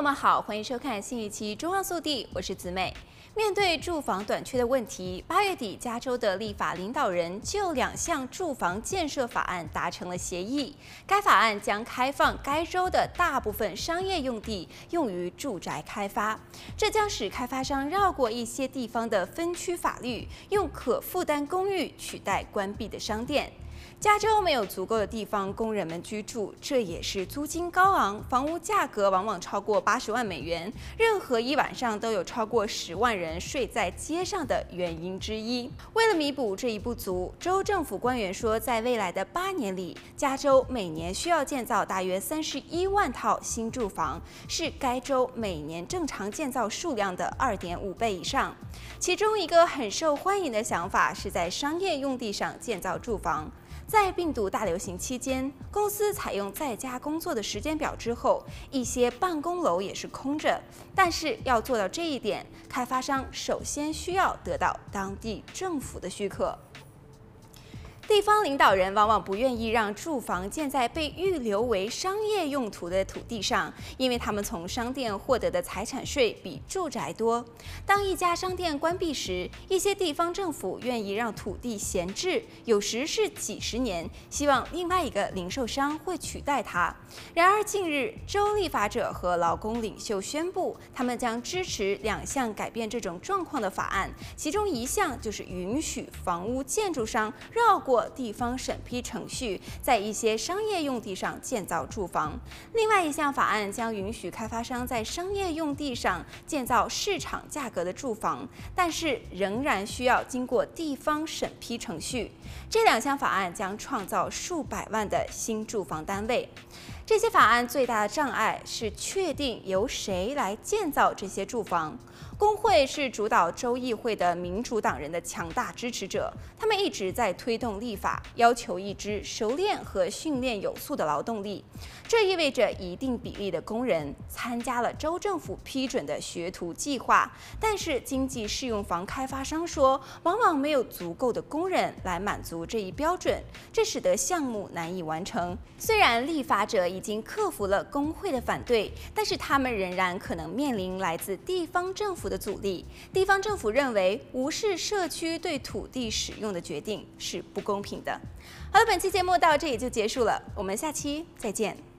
友们好，欢迎收看新一期《中央速递》，我是子美。面对住房短缺的问题，八月底，加州的立法领导人就两项住房建设法案达成了协议。该法案将开放该州的大部分商业用地用于住宅开发，这将使开发商绕过一些地方的分区法律，用可负担公寓取代关闭的商店。加州没有足够的地方供人们居住，这也是租金高昂、房屋价格往往超过八十万美元，任何一晚上都有超过十万人睡在街上的原因之一。为了弥补这一不足，州政府官员说，在未来的八年里，加州每年需要建造大约三十一万套新住房，是该州每年正常建造数量的二点五倍以上。其中一个很受欢迎的想法是在商业用地上建造住房。在病毒大流行期间，公司采用在家工作的时间表之后，一些办公楼也是空着。但是要做到这一点，开发商首先需要得到当地政府的许可。地方领导人往往不愿意让住房建在被预留为商业用途的土地上，因为他们从商店获得的财产税比住宅多。当一家商店关闭时，一些地方政府愿意让土地闲置，有时是几十年，希望另外一个零售商会取代它。然而，近日州立法者和劳工领袖宣布，他们将支持两项改变这种状况的法案，其中一项就是允许房屋建筑商绕过地方审批程序，在一些商业用地上建造住房。另外一项法案将允许开发商在商业用地上建造市场价格的住房，但是仍然需要经过地方审批程序。这两项法案将创造数百万的新住房单位。这些法案最大的障碍是确定由谁来建造这些住房。工会是主导州议会的民主党人的强大支持者，他们一直在推动立法，要求一支熟练和训练有素的劳动力。这意味着一定比例的工人参加了州政府批准的学徒计划，但是经济适用房开发商说，往往没有足够的工人来满足这一标准，这使得项目难以完成。虽然立法者已经克服了工会的反对，但是他们仍然可能面临来自地方政府的阻力，地方政府认为无视社区对土地使用的决定是不公平的。好了，本期节目到这里就结束了，我们下期再见。